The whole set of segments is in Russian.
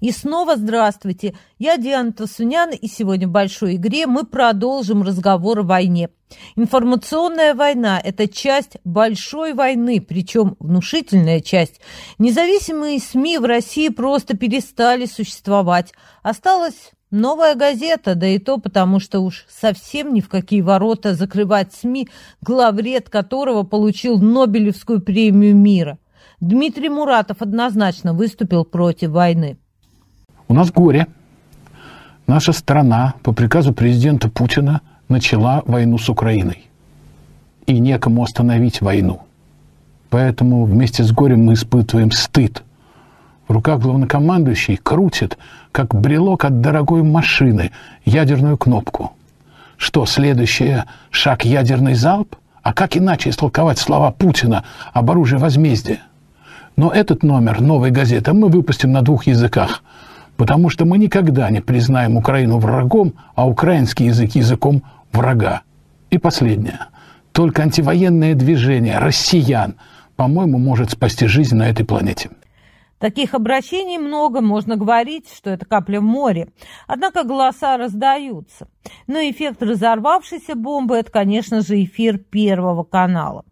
И снова здравствуйте. Я Диана Тасунян, и сегодня в большой игре мы продолжим разговор о войне. Информационная война – это часть большой войны, причем внушительная часть. Независимые СМИ в России просто перестали существовать. Осталась новая газета, да и то потому, что уж совсем ни в какие ворота закрывать СМИ, главред которого получил Нобелевскую премию мира. Дмитрий Муратов однозначно выступил против войны. У нас горе. Наша страна по приказу президента Путина начала войну с Украиной. И некому остановить войну. Поэтому вместе с горем мы испытываем стыд. В руках главнокомандующий крутит, как брелок от дорогой машины, ядерную кнопку. Что, следующее – шаг ядерный залп? А как иначе истолковать слова Путина об оружии возмездия? Но этот номер новой газеты мы выпустим на двух языках – потому что мы никогда не признаем Украину врагом, а украинский язык языком врага. И последнее. Только антивоенное движение россиян, по-моему, может спасти жизнь на этой планете. Таких обращений много, можно говорить, что это капля в море. Однако голоса раздаются. Но эффект разорвавшейся бомбы – это, конечно же, эфир Первого канала.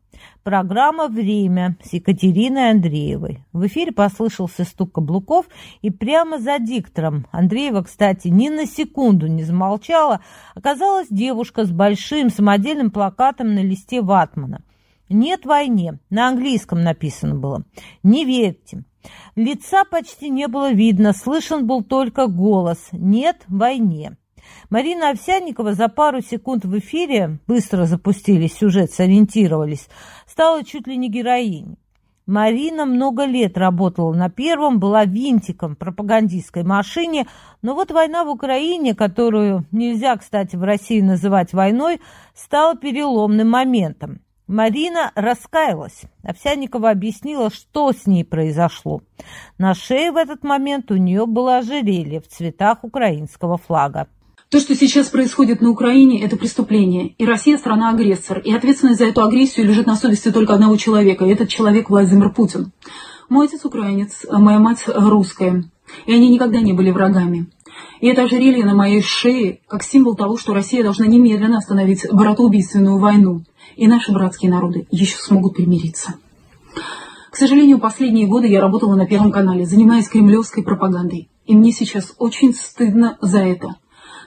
Программа «Время» с Екатериной Андреевой. В эфире послышался стук каблуков, и прямо за диктором, Андреева, кстати, ни на секунду не замолчала, оказалась девушка с большим самодельным плакатом на листе ватмана. «Нет войне», на английском написано было. «Не верьте». Лица почти не было видно, слышен был только голос «Нет войне». Марина Овсянникова за пару секунд в эфире, быстро запустили сюжет, сориентировались, стала чуть ли не героиней. Марина много лет работала на первом, была винтиком в пропагандистской машине, но вот война в Украине, которую нельзя, кстати, в России называть войной, стала переломным моментом. Марина раскаялась. Овсянникова объяснила, что с ней произошло. На шее в этот момент у нее было ожерелье в цветах украинского флага. То, что сейчас происходит на Украине, это преступление. И Россия страна-агрессор. И ответственность за эту агрессию лежит на совести только одного человека. И этот человек Владимир Путин. Мой отец украинец, а моя мать русская. И они никогда не были врагами. И это ожерелье на моей шее как символ того, что Россия должна немедленно остановить братоубийственную войну. И наши братские народы еще смогут примириться. К сожалению, последние годы я работала на Первом канале, занимаясь кремлевской пропагандой. И мне сейчас очень стыдно за это.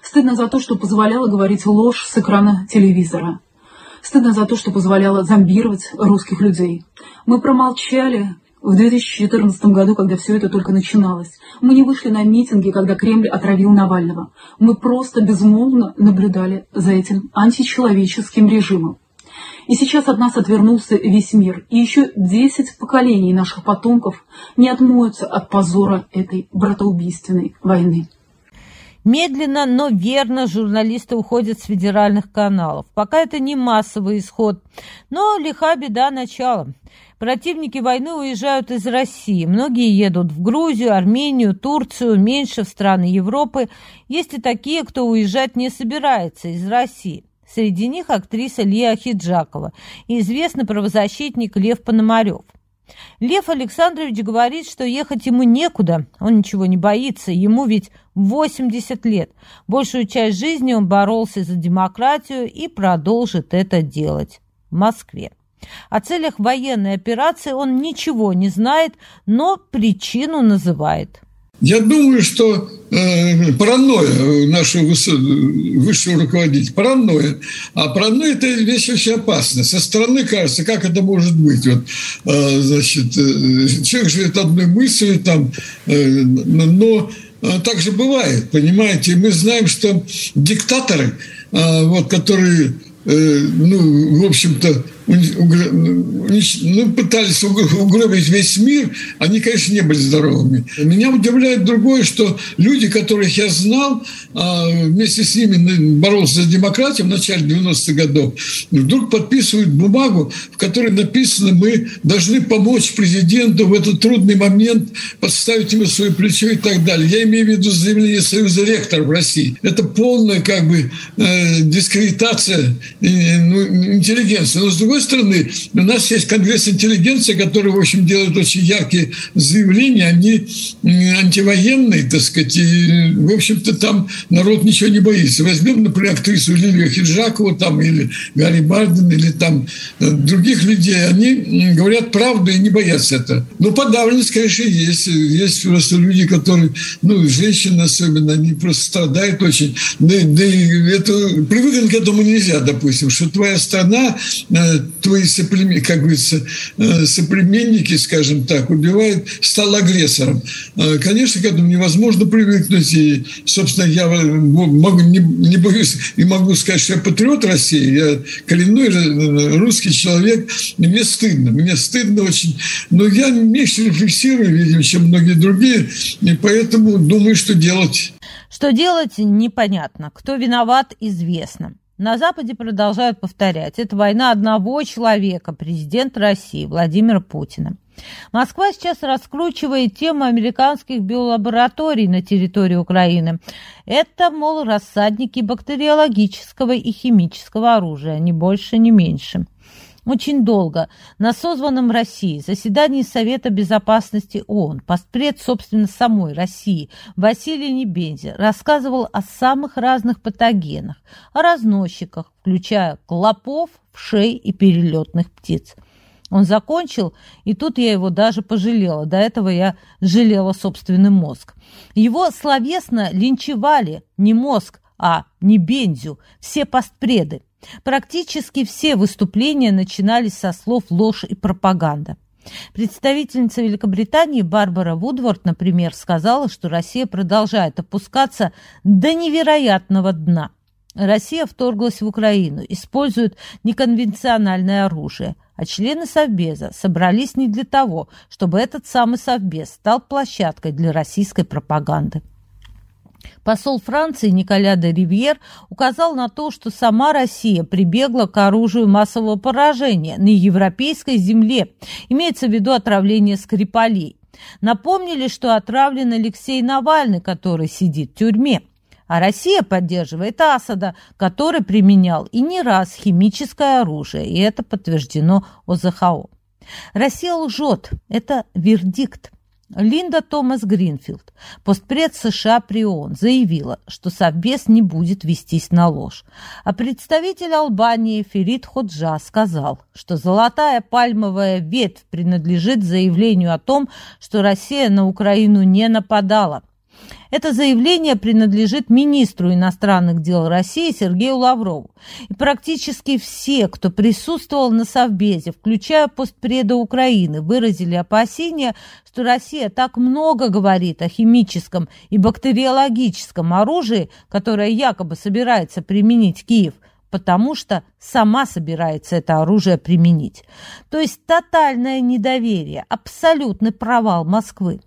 Стыдно за то, что позволяла говорить ложь с экрана телевизора. Стыдно за то, что позволяла зомбировать русских людей. Мы промолчали в 2014 году, когда все это только начиналось. Мы не вышли на митинги, когда Кремль отравил Навального. Мы просто безмолвно наблюдали за этим античеловеческим режимом. И сейчас от нас отвернулся весь мир. И еще 10 поколений наших потомков не отмоются от позора этой братоубийственной войны. Медленно, но верно журналисты уходят с федеральных каналов. Пока это не массовый исход, но лиха беда начала. Противники войны уезжают из России. Многие едут в Грузию, Армению, Турцию, меньше в страны Европы. Есть и такие, кто уезжать не собирается из России. Среди них актриса Лия Хиджакова и известный правозащитник Лев Пономарев. Лев Александрович говорит, что ехать ему некуда, он ничего не боится, ему ведь 80 лет. Большую часть жизни он боролся за демократию и продолжит это делать в Москве. О целях военной операции он ничего не знает, но причину называет – я думаю, что э, паранойя нашего высшего руководителя, паранойя. А паранойя – это вещь очень опасная. Со стороны кажется, как это может быть. Вот, э, значит, э, человек живет одной мыслью, там, э, но э, так же бывает, понимаете. Мы знаем, что диктаторы, э, вот, которые, э, ну, в общем-то, ну, пытались угробить весь мир, они, конечно, не были здоровыми. Меня удивляет другое, что люди, которых я знал, а, вместе с ними боролся за демократию в начале 90-х годов, вдруг подписывают бумагу, в которой написано, мы должны помочь президенту в этот трудный момент, подставить ему свое плечо и так далее. Я имею в виду заявление Союза ректоров России. Это полная как бы э, дискредитация э, ну, интеллигенции. Но с другой другой стороны, у нас есть Конгресс интеллигенции, который, в общем, делает очень яркие заявления. Они антивоенные, так сказать. И, в общем-то, там народ ничего не боится. Возьмем, например, актрису Лилию Хиджакову там, или Гарри Барден, или там э, других людей. Они говорят правду и не боятся это. Но подавленность, конечно, есть. Есть просто люди, которые, ну, женщины особенно, они просто страдают очень. Да, да это, привыкнуть к этому нельзя, допустим, что твоя страна, э, твои соплеменники, как говорится, э, соплеменники, скажем так, убивают, стал агрессором. Э, конечно, к этому невозможно привыкнуть. И, собственно, я могу, не, не боюсь и могу сказать, что я патриот России, я коренной русский человек, и мне стыдно, мне стыдно очень. Но я меньше рефлексирую, видимо, чем многие другие, и поэтому думаю, что делать. Что делать, непонятно. Кто виноват, известно. На Западе продолжают повторять, это война одного человека, президента России Владимира Путина. Москва сейчас раскручивает тему американских биолабораторий на территории Украины. Это, мол, рассадники бактериологического и химического оружия, ни больше, ни меньше очень долго на созванном России заседании Совета Безопасности ООН постпред, собственно, самой России Василий Небензи рассказывал о самых разных патогенах, о разносчиках, включая клопов, вшей и перелетных птиц. Он закончил, и тут я его даже пожалела. До этого я жалела собственный мозг. Его словесно линчевали не мозг, а не Бензю, все постпреды. Практически все выступления начинались со слов «ложь» и «пропаганда». Представительница Великобритании Барбара Вудворд, например, сказала, что Россия продолжает опускаться до невероятного дна. Россия вторглась в Украину, использует неконвенциональное оружие, а члены Совбеза собрались не для того, чтобы этот самый Совбез стал площадкой для российской пропаганды. Посол Франции Николя де Ривьер указал на то, что сама Россия прибегла к оружию массового поражения на европейской земле. Имеется в виду отравление Скрипалей. Напомнили, что отравлен Алексей Навальный, который сидит в тюрьме. А Россия поддерживает Асада, который применял и не раз химическое оружие, и это подтверждено ОЗХО. Россия лжет. Это вердикт. Линда Томас Гринфилд, постпред США при ООН, заявила, что Совбез не будет вестись на ложь. А представитель Албании Ферид Ходжа сказал, что золотая пальмовая ветвь принадлежит заявлению о том, что Россия на Украину не нападала. Это заявление принадлежит министру иностранных дел России Сергею Лаврову. И практически все, кто присутствовал на Совбезе, включая постпреда Украины, выразили опасения, что Россия так много говорит о химическом и бактериологическом оружии, которое якобы собирается применить Киев, потому что сама собирается это оружие применить. То есть тотальное недоверие, абсолютный провал Москвы.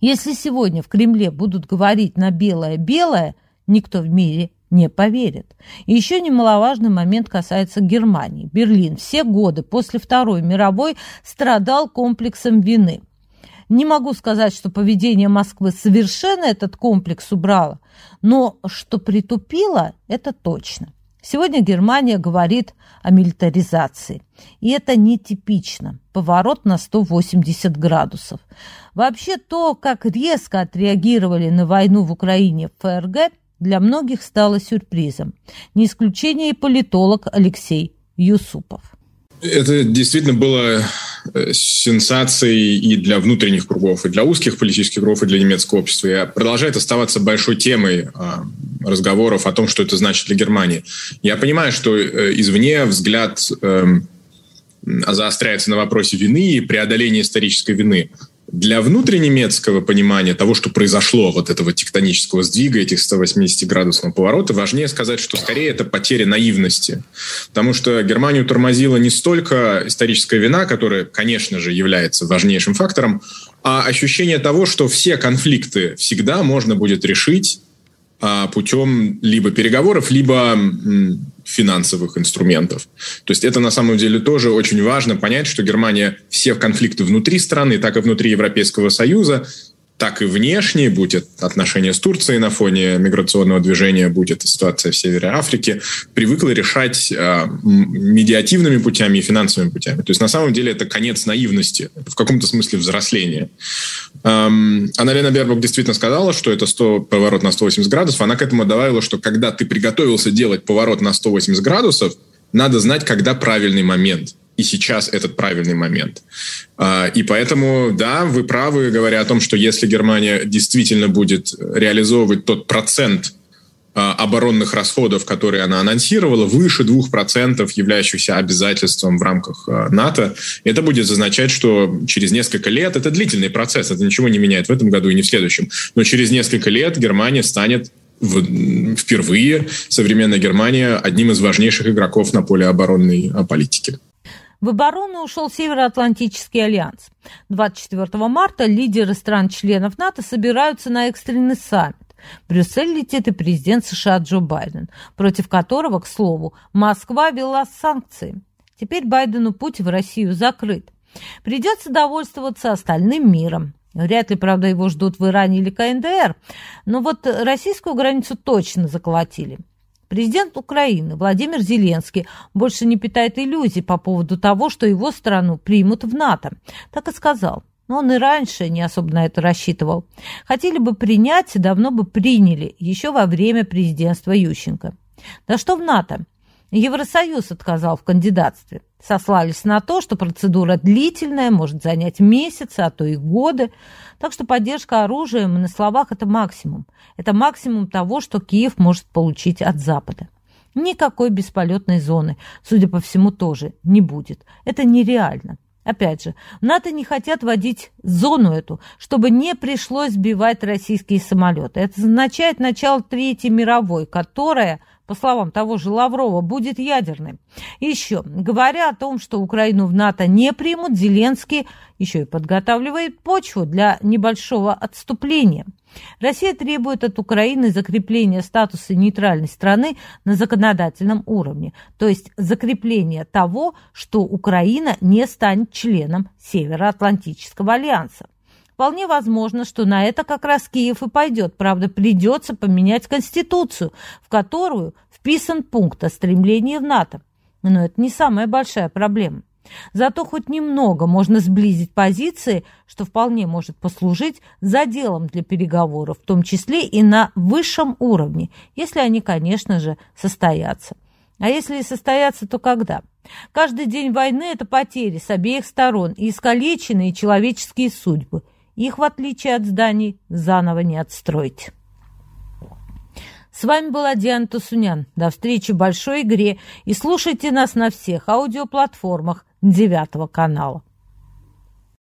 Если сегодня в Кремле будут говорить на белое-белое, никто в мире не поверит. Еще немаловажный момент касается Германии. Берлин все годы после Второй мировой страдал комплексом вины. Не могу сказать, что поведение Москвы совершенно этот комплекс убрало, но что притупило, это точно. Сегодня Германия говорит о милитаризации. И это нетипично. Поворот на 180 градусов. Вообще то, как резко отреагировали на войну в Украине ФРГ, для многих стало сюрпризом. Не исключение и политолог Алексей Юсупов. Это действительно было э, сенсацией и для внутренних кругов, и для узких политических кругов, и для немецкого общества. И продолжает оставаться большой темой а, разговоров о том, что это значит для Германии. Я понимаю, что э, извне взгляд эм, заостряется на вопросе вины и преодоления исторической вины для внутреннемецкого понимания того, что произошло, вот этого тектонического сдвига, этих 180-градусного поворота, важнее сказать, что скорее это потеря наивности. Потому что Германию тормозила не столько историческая вина, которая, конечно же, является важнейшим фактором, а ощущение того, что все конфликты всегда можно будет решить путем либо переговоров, либо финансовых инструментов. То есть это на самом деле тоже очень важно понять, что Германия все конфликты внутри страны, так и внутри Европейского Союза так и внешние, будь это отношения с Турцией на фоне миграционного движения, будь это ситуация в Севере Африки, привыкла решать э, медиативными путями и финансовыми путями. То есть на самом деле это конец наивности, в каком-то смысле взросления. Эм, Анна-Лена Бербок действительно сказала, что это 100, поворот на 180 градусов. Она к этому добавила, что когда ты приготовился делать поворот на 180 градусов, надо знать, когда правильный момент – и сейчас этот правильный момент. А, и поэтому, да, вы правы, говоря о том, что если Германия действительно будет реализовывать тот процент а, оборонных расходов, которые она анонсировала, выше 2%, являющихся обязательством в рамках а, НАТО, это будет означать, что через несколько лет, это длительный процесс, это ничего не меняет в этом году и не в следующем, но через несколько лет Германия станет впервые современная Германия одним из важнейших игроков на поле оборонной политики. В оборону ушел Североатлантический альянс. 24 марта лидеры стран-членов НАТО собираются на экстренный саммит. В Брюссель летит и президент США Джо Байден, против которого, к слову, Москва вела санкции. Теперь Байдену путь в Россию закрыт. Придется довольствоваться остальным миром. Вряд ли, правда, его ждут в Иране или КНДР, но вот российскую границу точно заколотили. Президент Украины Владимир Зеленский больше не питает иллюзий по поводу того, что его страну примут в НАТО. Так и сказал. Но он и раньше не особо на это рассчитывал. Хотели бы принять, давно бы приняли, еще во время президентства Ющенко. Да что в НАТО? Евросоюз отказал в кандидатстве. Сослались на то, что процедура длительная, может занять месяцы, а то и годы. Так что поддержка оружием на словах – это максимум. Это максимум того, что Киев может получить от Запада. Никакой бесполетной зоны, судя по всему, тоже не будет. Это нереально. Опять же, НАТО не хотят вводить зону эту, чтобы не пришлось сбивать российские самолеты. Это означает начало Третьей мировой, которая – по словам того же Лаврова, будет ядерным. Еще, говоря о том, что Украину в НАТО не примут, Зеленский еще и подготавливает почву для небольшого отступления. Россия требует от Украины закрепления статуса нейтральной страны на законодательном уровне, то есть закрепления того, что Украина не станет членом Североатлантического альянса. Вполне возможно, что на это как раз Киев и пойдет. Правда, придется поменять Конституцию, в которую вписан пункт о стремлении в НАТО. Но это не самая большая проблема. Зато хоть немного можно сблизить позиции, что вполне может послужить заделом для переговоров, в том числе и на высшем уровне, если они, конечно же, состоятся. А если и состоятся, то когда? Каждый день войны – это потери с обеих сторон и искалеченные человеческие судьбы – их, в отличие от зданий, заново не отстроить. С вами была Диана Тусунян. До встречи в большой игре и слушайте нас на всех аудиоплатформах девятого канала.